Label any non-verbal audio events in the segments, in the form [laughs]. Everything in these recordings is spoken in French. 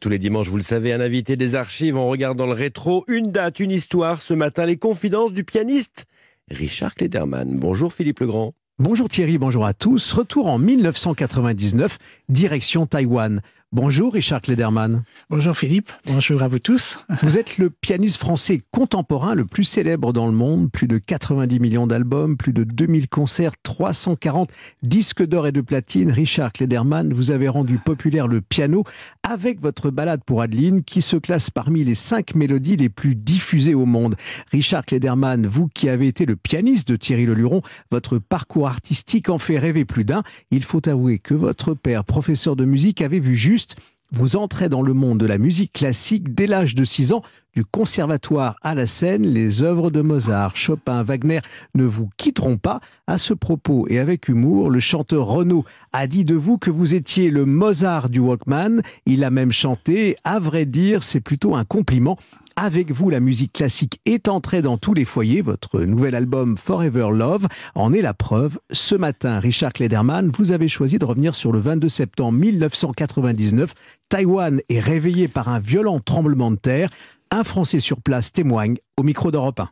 Tous les dimanches, vous le savez, un invité des archives, on regarde dans le rétro, une date, une histoire. Ce matin, les confidences du pianiste Richard Klederman. Bonjour Philippe Legrand. Bonjour Thierry, bonjour à tous. Retour en 1999, direction Taïwan. Bonjour Richard Klederman. Bonjour Philippe, bonjour à vous tous. Vous êtes le pianiste français contemporain le plus célèbre dans le monde, plus de 90 millions d'albums, plus de 2000 concerts, 340 disques d'or et de platine. Richard Klederman, vous avez rendu populaire le piano avec votre balade pour Adeline qui se classe parmi les cinq mélodies les plus diffusées au monde. Richard Klederman, vous qui avez été le pianiste de Thierry Leluron, votre parcours artistique en fait rêver plus d'un. Il faut avouer que votre père, professeur de musique, avait vu juste vous entrez dans le monde de la musique classique dès l'âge de 6 ans, du conservatoire à la scène, les œuvres de Mozart, Chopin, Wagner ne vous quitteront pas. À ce propos et avec humour, le chanteur Renaud a dit de vous que vous étiez le Mozart du Walkman. Il a même chanté, à vrai dire, c'est plutôt un compliment. Avec vous, la musique classique est entrée dans tous les foyers. Votre nouvel album Forever Love en est la preuve. Ce matin, Richard Klederman, vous avez choisi de revenir sur le 22 septembre 1999. Taïwan est réveillé par un violent tremblement de terre. Un Français sur place témoigne au micro d'Europe 1.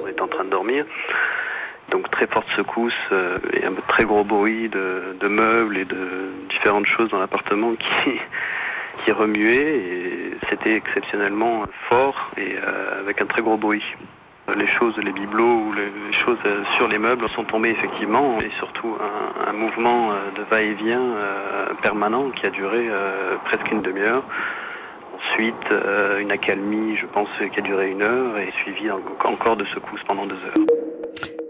On est en train de dormir. Donc très forte secousse euh, et un très gros bruit de meubles et de différentes choses dans l'appartement qui, qui remuait et c'était exceptionnellement fort et euh, avec un très gros bruit. Les choses, les bibelots ou les choses euh, sur les meubles sont tombées effectivement et surtout un, mouvement euh, de va-et-vient permanent qui a duré presque une demi-heure. Ensuite, une accalmie, je pense, qui a duré une heure et suivi encore de secousses pendant deux heures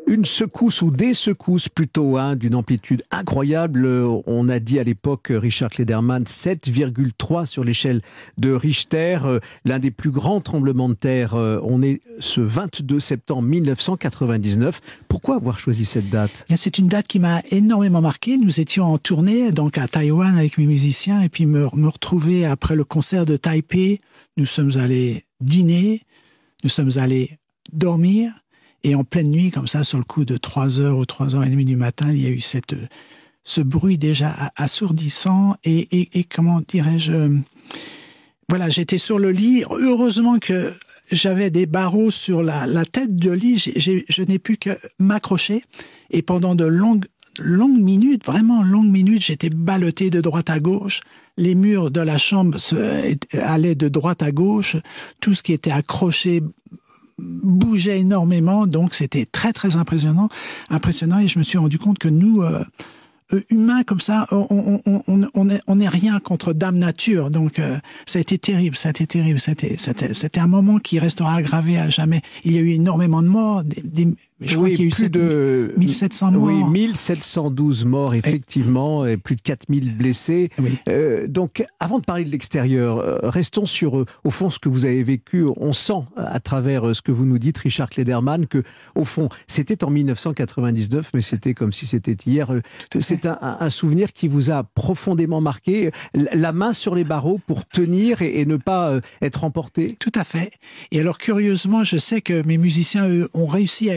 une secousse ou des secousses plutôt hein, d'une amplitude incroyable. On a dit à l'époque, Richard Klederman, 7,3 sur l'échelle de Richter, euh, l'un des plus grands tremblements de terre. Euh, on est ce 22 septembre 1999. Pourquoi avoir choisi cette date? C'est une date qui m'a énormément marqué. Nous étions en tournée donc à Taïwan avec mes musiciens et puis me, me retrouver après le concert de Taipei. Nous sommes allés dîner, nous sommes allés dormir et en pleine nuit, comme ça, sur le coup de 3 heures ou 3 heures et demie du matin, il y a eu cette, ce bruit déjà assourdissant et, et, comment dirais-je, voilà, j'étais sur le lit. Heureusement que j'avais des barreaux sur la, la tête de lit. je n'ai pu que m'accrocher et pendant de longues longues minutes, vraiment longues minutes, j'étais ballotté de droite à gauche. Les murs de la chambre allaient de droite à gauche. Tout ce qui était accroché bougeait énormément, donc c'était très très impressionnant, impressionnant, et je me suis rendu compte que nous, euh, euh, humains comme ça, on, on, on, on, rien contre Dame Nature, donc euh, ça a été terrible, ça a été terrible, c'était c'était un moment qui restera gravé à jamais. Il y a eu énormément de morts, des je crois qu'il y a eu plus de 1700 morts. Oui, 1712 morts, effectivement, et, plus de 4000 blessés. Euh, donc, avant de parler de l'extérieur, euh, restons sur, euh, au fond, ce que vous avez vécu. On sent, à travers ce que vous nous dites, Richard Klederman, que, au fond, c'était en 1999, mais c'était comme si c'était hier. C'est un, un, souvenir qui vous a profondément marqué. La main sur les barreaux pour tenir et, et ne pas être emporté? Tout à fait. Et alors, curieusement, je sais que mes musiciens, eux, ont réussi à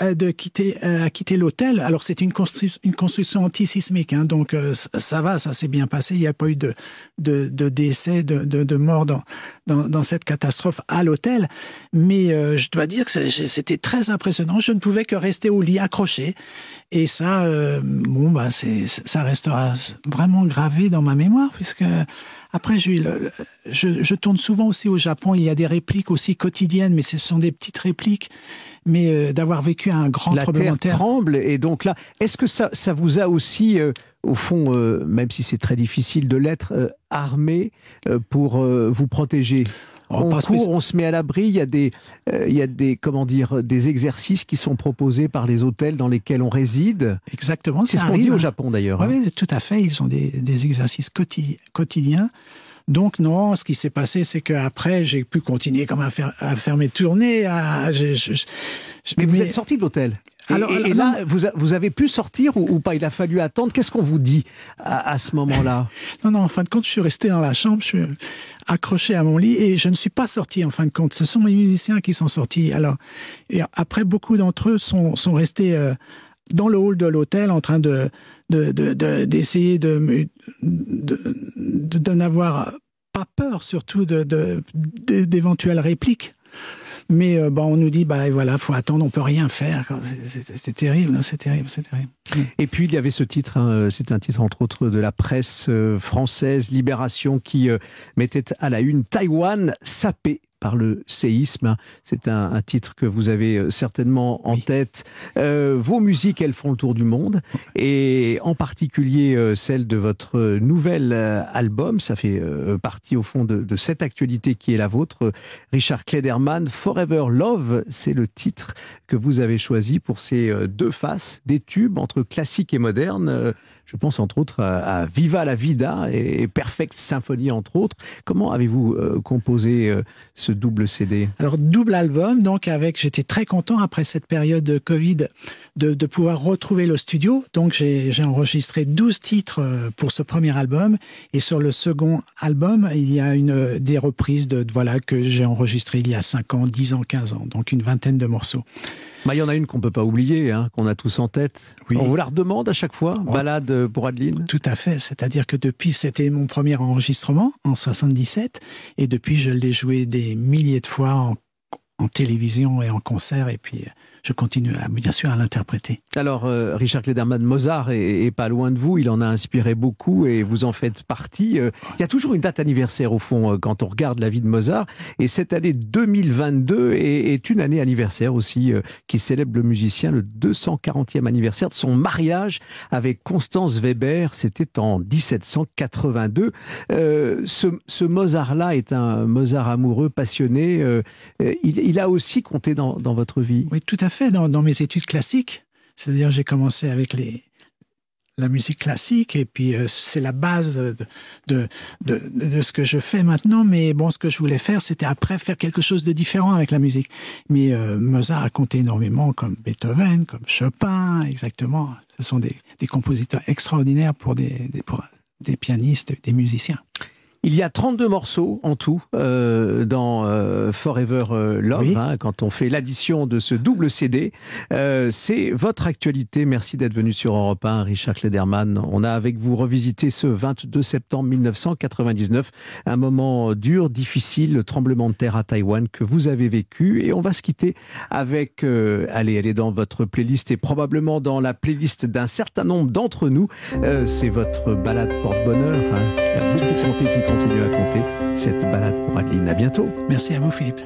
de quitter, euh, à quitter l'hôtel. Alors c'est une, constru une construction antisismique, hein, donc euh, ça va, ça s'est bien passé. Il n'y a pas eu de, de, décès, de, de, de mort dans, dans, cette catastrophe à l'hôtel. Mais je dois dire que c'était très impressionnant. Je ne pouvais que rester au lit accroché. Et ça, bon, bah, ça restera vraiment gravé dans ma mémoire, puisque après, je, je, je tourne souvent aussi au Japon. Il y a des répliques aussi quotidiennes, mais ce sont des petites répliques mais euh, d'avoir vécu un grand la tremblement de terre. tremble et donc là, est-ce que ça, ça vous a aussi, euh, au fond, euh, même si c'est très difficile de l'être, euh, armé pour vous protéger? On, on court, on se met à l'abri. Il y a des, il y a des, comment dire, des exercices qui sont proposés par les hôtels dans lesquels on réside. Exactement. C'est ce qu'on dit au Japon d'ailleurs. Oui, hein. tout à fait. Ils ont des, des exercices quotidiens. Donc non, ce qui s'est passé, c'est qu'après, j'ai pu continuer comme à faire, à faire mes tournées. À, je, je, je, mais, mais vous êtes sorti de l'hôtel alors, et, et là, vous, vous, avez pu sortir ou, ou pas? Il a fallu attendre. Qu'est-ce qu'on vous dit à, à ce moment-là? [laughs] Non, non, en fin de compte, je suis resté dans la chambre, je suis accroché à mon lit et je ne suis pas sorti en fin de compte. Ce sont mes musiciens qui sont sortis. Alors, et après, beaucoup d'entre eux sont, sont restés euh, dans le hall de l'hôtel en train de d'essayer de, n'avoir pas peur surtout d'éventuelles répliques. Mais euh, bon, on nous dit, bah voilà, faut attendre, on peut rien faire. C'est terrible, c'est terrible, c'est terrible. Et puis il y avait ce titre, hein, c'est un titre entre autres de la presse euh, française, Libération, qui euh, mettait à la une Taïwan sapé par le séisme. C'est un, titre que vous avez euh, certainement en tête. Euh, vos musiques, elles font le tour du monde, et en particulier euh, celle de votre nouvel album. Ça fait partie au fond de, cette actualité qui est la vôtre. Richard Klederman, Forever Love, c'est le titre que vous avez choisi pour ces deux faces, des tubes entre classique et moderne. Je pense entre autres à, Viva la Vida et Perfect Symphony entre autres. Comment avez-vous composé ce double CD Alors double album, donc avec, j'étais très content après cette période de Covid de, de pouvoir retrouver le studio. Donc j'ai enregistré 12 titres euh, pour ce premier album et sur le second album, il y a une des reprises de, voilà que j'ai enregistré il y a 5 ans, 10 ans, 15 ans, donc une vingtaine de morceaux. Bah, il y en a une qu'on peut pas oublier, hein, qu'on a tous en tête. Oui. On vous la redemande à chaque fois, balade pour Adeline? Tout à fait. C'est-à-dire que depuis, c'était mon premier enregistrement en 77, et depuis, je l'ai joué des milliers de fois en, télévision et en concert, et puis je continue à, bien sûr à l'interpréter. Alors, euh, Richard Klederman, Mozart est, pas loin de vous, il en a inspiré beaucoup et vous en faites partie. Euh, il y a toujours une date anniversaire au fond euh, quand on regarde la vie de Mozart et cette année 2022 est, est une année anniversaire aussi qui célèbre le musicien, le 240e anniversaire de son mariage avec Constance Weber, c'était en 1782. ce, ce Mozart-là est un Mozart amoureux, passionné. Il, il, a aussi compté dans, dans votre vie. Oui, tout à fait dans, mes études classiques. C'est-à-dire, j'ai commencé avec la musique classique et puis euh, c'est la base de ce que je fais maintenant. Mais bon, ce que je voulais faire, c'était après faire quelque chose de différent avec la musique. Mais euh, Mozart a compté énormément, comme Beethoven, comme Chopin, exactement. Ce sont des, compositeurs extraordinaires pour des pianistes, des musiciens. Il y a 32 morceaux en tout euh, dans euh, Forever euh, Love, hein, quand on fait l'addition de ce double CD. Euh, c'est votre actualité. Merci d'être venu sur Europe 1, Richard Klederman. On a avec vous revisité ce 22 septembre 1999, un moment dur, difficile, le tremblement de terre à Taïwan que vous avez vécu. Et on va se quitter avec, allez, elle est dans votre playlist et probablement dans la playlist d'un certain nombre d'entre nous. c'est votre balade porte-bonheur hein, qui a beaucoup compté, qui continue à compter cette balade pour Adeline. À bientôt. Merci à vous, Philippe.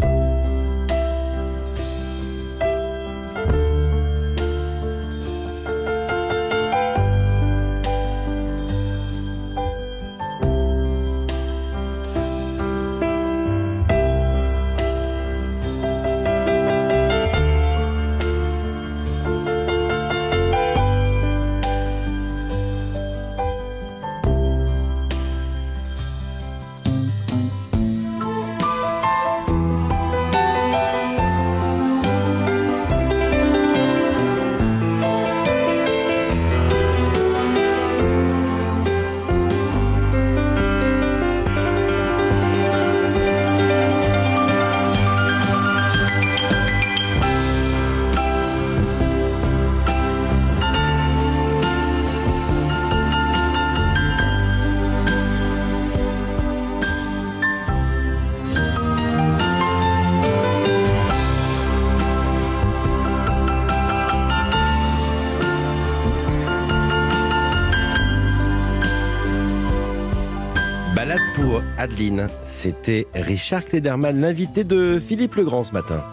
Adeline. C'était Richard Klederman, l'invité de Philippe Legrand ce matin.